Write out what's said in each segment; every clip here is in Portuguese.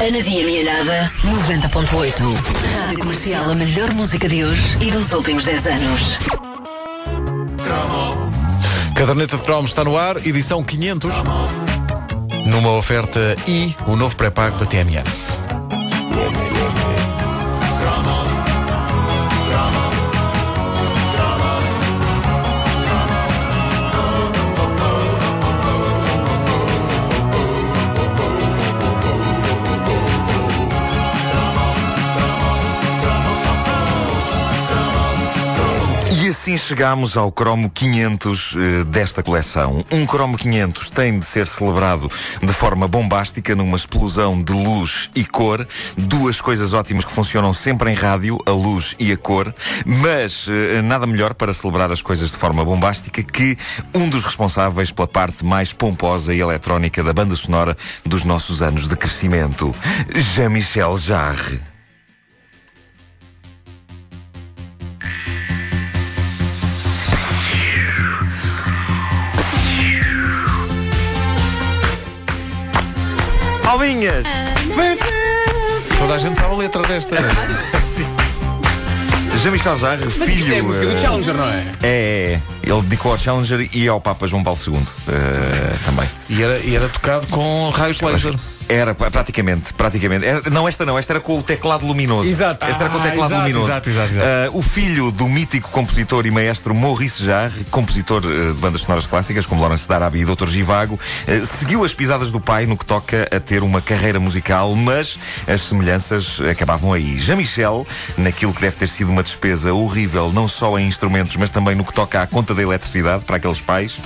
Ana Dia Mialhada, 90.8. Rádio Comercial, a melhor música de hoje e dos últimos 10 anos. Caderneta de Cromos está no ar, edição 500. Numa oferta I, o novo pré-pago da TMN. Chegamos ao cromo 500 eh, desta coleção. Um cromo 500 tem de ser celebrado de forma bombástica, numa explosão de luz e cor. Duas coisas ótimas que funcionam sempre em rádio, a luz e a cor. Mas eh, nada melhor para celebrar as coisas de forma bombástica que um dos responsáveis pela parte mais pomposa e eletrónica da banda sonora dos nossos anos de crescimento, Jean-Michel Jarre. Palminhas! Toda a gente sabe a letra desta. Jean-Michel Jarre, Mas isto filho. é a música do eh, Challenger, não é? É, é, é. Ele dedicou ao Challenger e ao Papa João Paulo II eh, também. E era, e era tocado com raios laser. Era, pra- praticamente, praticamente. Era- não, esta não, esta era com o teclado luminoso. Exato. Esta era com o Ah, teclado luminoso. exato, exato, exato. Ah, o filho do mítico compositor e maestro Maurice Jarre, compositor eh, de bandas sonoras clássicas como Lawrence Darabi e Dr. Givago, eh, seguiu as pisadas do pai no que toca a ter uma carreira musical, mas as semelhanças acabavam aí. Jean-Michel, naquilo que deve ter sido uma despesa horrível, não só em instrumentos, mas também no que toca à conta da eletricidade para aqueles pais,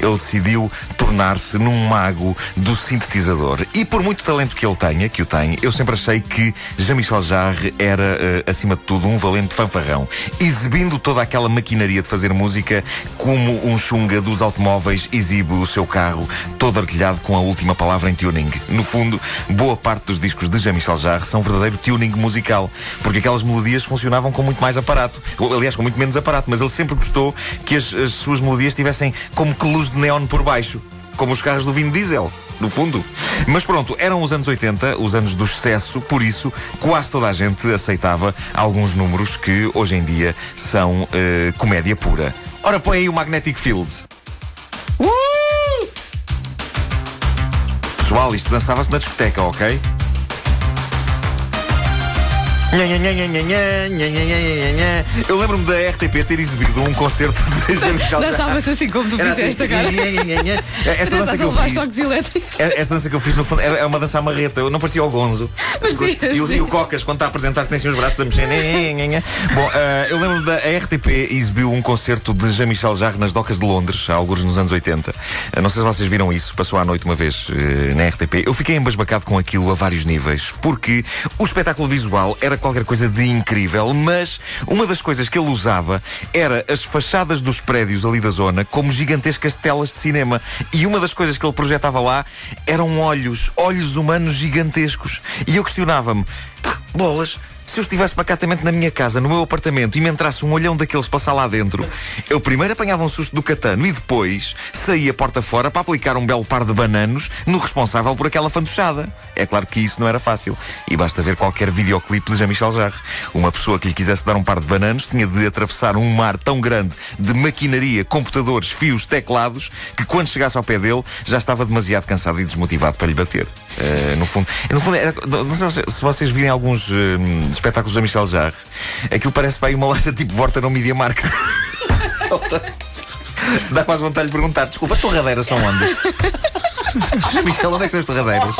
ele decidiu tornar-se num mago do sintetizador. E por muito talento que ele tenha, que o tem, eu sempre achei que Jean-Michel Jarre era, eh, acima de tudo, um valente fanfarrão, exibindo toda aquela maquinaria de fazer música como um chunga dos automóveis exibe o seu carro, todo artilhado com a última palavra em tuning. No fundo, boa parte dos discos de Jean-Michel Jarre são verdadeiro tuning musical, porque aquelas melodias funcionavam com muito mais aparato, aliás, com muito menos aparato, mas ele sempre gostou que as, as suas melodias tivessem como que luz de neon por baixo, como os carros do Vin Diesel. No fundo. Mas pronto, eram os anos 80, os anos do excesso, por isso quase toda a gente aceitava alguns números que hoje em dia são eh, comédia pura. Ora, põe aí o Magnetic Fields. Uh! Pessoal, isto dançava-se na discoteca, ok? Eu lembro-me da RTP ter exibido um concerto de Jean-Michel Jarre. Dançava-se assim como tu fizeste assim, agora. Esta dança que eu fiz. É- Esta dança que eu fiz no fundo era, uma dança à marreta. Eu não parecia o Gonzo. E, o, sim. e o Cocas, quando está a apresentar, que tem assim os braços a mexer. Bom, ah, eu lembro da RTP exibiu um concerto de Jean-Michel Jarre nas docas de Londres, há alguns nos anos 80. Ah, não sei se vocês viram isso, passou à noite uma vez eh, na RTP. Eu fiquei embasbacado com aquilo a vários níveis, porque o espetáculo visual era qualquer coisa de incrível, mas uma das coisas que ele usava era as fachadas dos prédios ali da zona como gigantescas telas de cinema. E uma das coisas que ele projetava lá eram olhos, olhos humanos gigantescos. E eu questionava-me, bolas. Se eu estivesse pacatamente na minha casa, no meu apartamento, e me entrasse um olhão daqueles passar lá dentro, eu primeiro apanhava um susto do catano e depois saía porta fora para aplicar um belo par de bananos no responsável por aquela fantochada. É claro que isso não era fácil. E basta ver qualquer videoclipe de Jean-Michel Jarre. Uma pessoa que lhe quisesse dar um par de bananos tinha de atravessar um mar tão grande de maquinaria, computadores, fios, teclados, que quando chegasse ao pé dele já estava demasiado cansado e desmotivado para lhe bater. Eh, no fundo, no fundo era- não sei se vocês virem alguns eh, espetáculos da Michel Jarre, aquilo parece para aí uma loja tipo Vorta no Media Market. Dá quase vontade de perguntar: desculpa, as torradeiras são onde? Michel, onde é que são as torradeiras?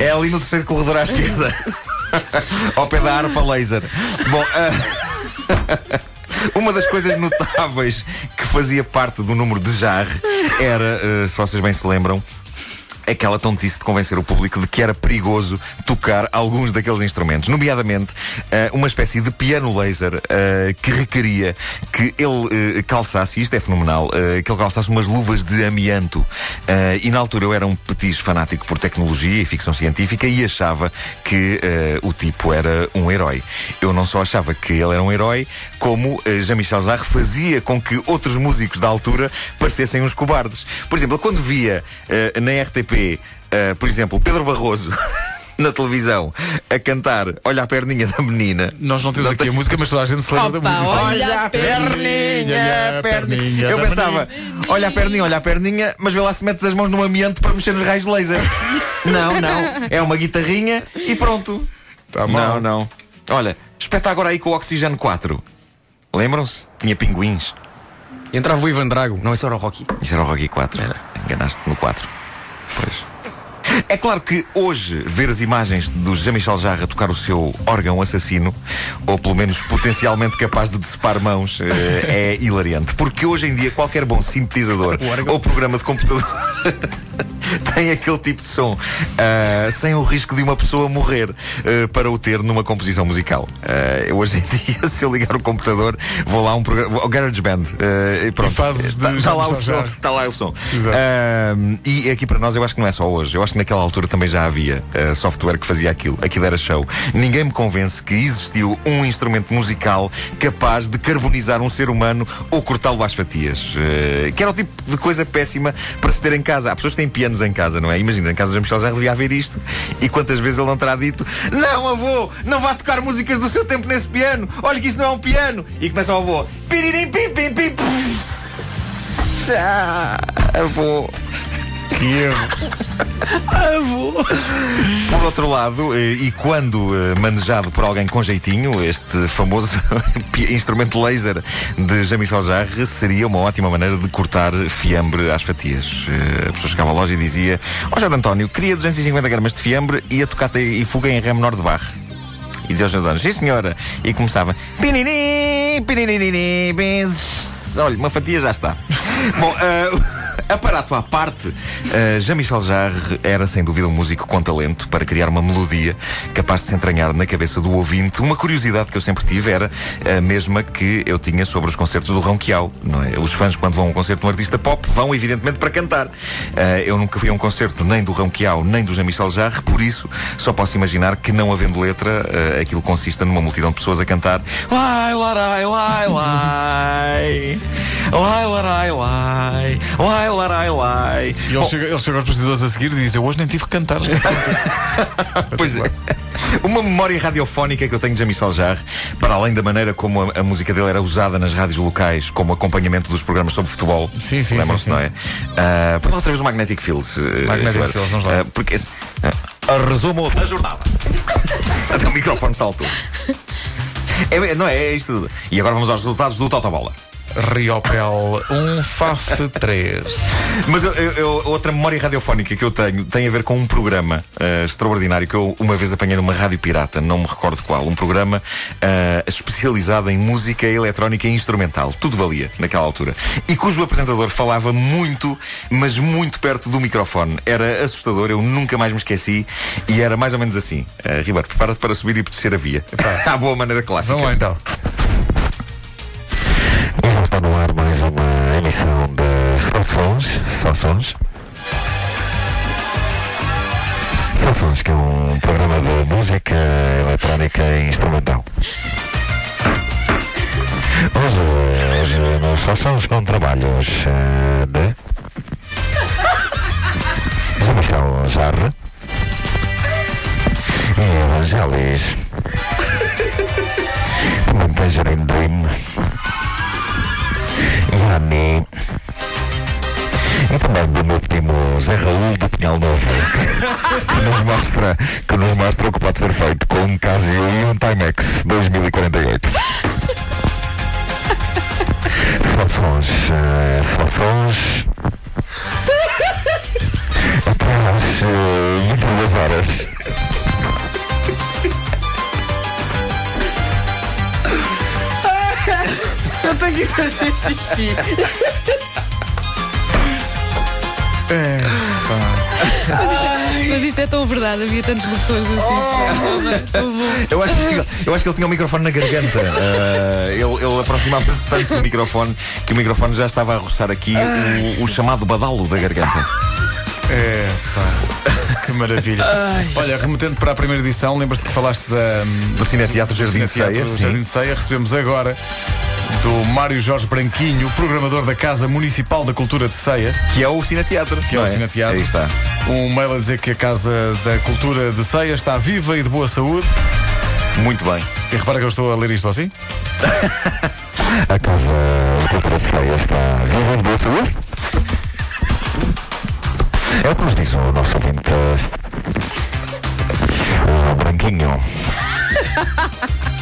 É ali no terceiro corredor à esquerda, ao pé da harpa laser. Bom, ah, Uma das coisas notáveis que fazia parte do número de Jarre era, eh, se vocês bem se lembram, aquela tontice de convencer o público de que era perigoso tocar alguns daqueles instrumentos, nomeadamente eh, uma espécie de piano laser eh, que requeria que ele eh, calçasse, isto é fenomenal, que ele calçasse umas luvas de amianto. E na altura eu era um petis fanático por tecnologia e ficção científica e achava que o tipo era um herói. Eu não só achava que ele era um herói, como Jean-Michel Jarre fazia com que outros músicos da altura parecessem uns cobardes. Por exemplo, quando via na RTP, eh, por exemplo, Pedro Barroso na televisão a cantar Olha a perninha da menina. Nós não temos Não aqui tens- a música, mas toda a gente se lembra Opa, da música. olha a perninha, perninha Eu da pensava, olha a perninha, olha a perninha, mas vê lá se metes as mãos no amianto para mexer nos raios de laser. não, não. É uma guitarrinha e pronto. Tá mal. não, não. Olha, espeta agora aí com o Oxigênio 4. Lembram-se? Tinha pinguins. Entrava o Ivan Drago, não, isso era o Rocky. Isso era o Rocky 4. Era. Enganaste no 4. Pois. É claro que hoje ver as imagens do Jean-Michel Jarre tocar o seu órgão assassino, ou pelo menos potencialmente capaz de decepar mãos, eh, é hilariante. Porque hoje em dia qualquer bom sintetizador ou programa de computador tem aquele tipo de som, ah, sem o risco de uma pessoa morrer ah, para o ter numa composição musical. Eu hoje em dia, se eu ligar o computador, vou lá a um programa, o GarageBand, e pronto. Está lá o som. Está lá o som. E aqui para nós, eu acho que não é só hoje. Eu acho que naquela altura também já havia software que fazia aquilo. Aquilo era show. Ninguém me convence que existiu um instrumento musical capaz de carbonizar um ser humano ou cortá-lo às fatias. Que era o tipo de coisa péssima para se ter em casa. Há pessoas que têm pianos em casa, não é? Imagina, em casa de Michel já devia haver isto. E quantas vezes ele não terá dito: Não, avô, não vá tocar músicas do seu tempo nesse piano. Olha que isso não é um piano. E começa o avô: Piririm, pim, pim, pim. Ah, avô. Que erro. Por outro lado, eh, e quando eh, manejado por alguém com jeitinho, este famoso instrumento laser de Jean-Michel Jarre seria uma ótima maneira de cortar fiambre às fatias. Eh, A pessoa chegava à loja e dizia: Ó Jorge António, queria 250 gramas de fiambre e a tocata e fuga em ré menor de barre. E dizia ao Jorge António: Sim senhora. E começava: Pinini, pinini. Olha, uma fatia já está. Bom, eh, Aparato à parte, uh, Jean-Michel Jarre era sem dúvida um músico com talento para criar uma melodia capaz de se entranhar na cabeça do ouvinte. Uma curiosidade que eu sempre tive era a mesma que eu tinha sobre os concertos do Ronquial, é? Os fãs, quando vão a um concerto de um artista pop, vão evidentemente para cantar. Uh, eu nunca fui a um concerto nem do Ronquial nem do Jean-Michel Jarre, por isso só posso imaginar que, não havendo letra, uh, aquilo consista numa multidão de pessoas a cantar lai, lai. Lai, larai, lai. Lai, larai, ele chega, ele chega aos bastidores a seguir e diz: Eu hoje nem tive que cantar. Pois é. Uma memória radiofónica que eu tenho de Jean-Michel Jarre, para além da maneira como a, a música dele era usada nas rádios locais como acompanhamento dos programas sobre futebol. Sim, sim, Lembram-se, sim, não é? Põe lá outra vez o Magnetic Fields. eh, Magnetic Ribeiro. Fields, vamos lá. Ah, porque ah, resumo da jornada. Até o microfone saltou. É, não é, é isto tudo. E agora vamos aos resultados do Totobola. Riopel 1, FAF 3. Mas eu- eu- outra memória radiofónica que eu tenho tem a ver com um programa eh, extraordinário que eu uma vez apanhei numa rádio pirata, não me recordo qual. Um programa eh, especializado em música eletrónica e instrumental. Tudo valia naquela altura. E cujo apresentador falava muito, mas muito perto do microfone. Era assustador, eu nunca mais me esqueci. E era mais ou menos assim: Eh, Ribeiro, prepara-te para subir e descer a via. À boa maneira clássica. Vamos lá então. Está no ar mais uma emissão de Sons. Sons. Sons, que é um programa de música eletrónica e instrumental. Hoje, hoje nos Sons com trabalhos eh, de José Michel Jarre e Evangelis. Também Tangerine Dream. Yanni. E também do meu primo Zé Raul do Pinhal Novo, que nos mostra, que nos mostra o que pode ser feito com um Casio e um Timex 2048. Soluções, eh, soluções. Até Que fazer xixi. Mas isto, é, mas isto é tão verdade, havia tantos locutores assim. Bom. Eu acho, que, eu acho que ele tinha o microfone na garganta. Ah, ele ele aproximava-se tanto do microfone que o microfone já estava a roçar aqui o, o chamado badalo da garganta. É, pá. Que maravilha. Olha, remetendo para a primeira edição, lembras-te que falaste da, Do Cineteatro Jardim de Ceia. Jardim de Ceia. Recebemos agora do Mário Jorge Branquinho, programador da Casa Municipal da Cultura de Ceia, Que é o Cineteatro. que é o não Cineteatro. Aí está. Um mail a dizer que a Casa da Cultura de Ceia está viva e de boa saúde. Muito bem. E repara que eu estou a ler isto assim. A casa de cultura de ceia está viva e de boa saúde? É o que nos diz o nosso ouvinte. O Branquinho.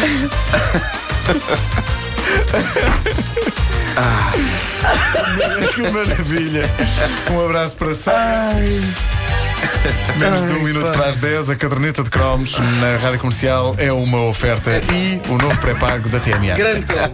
Que maravilha! Um abraço para Ceia. Menos de um minuto para as 10, a caderneta de cromos na rádio comercial é uma oferta e o novo pré-pago da TMA. Grande cromo.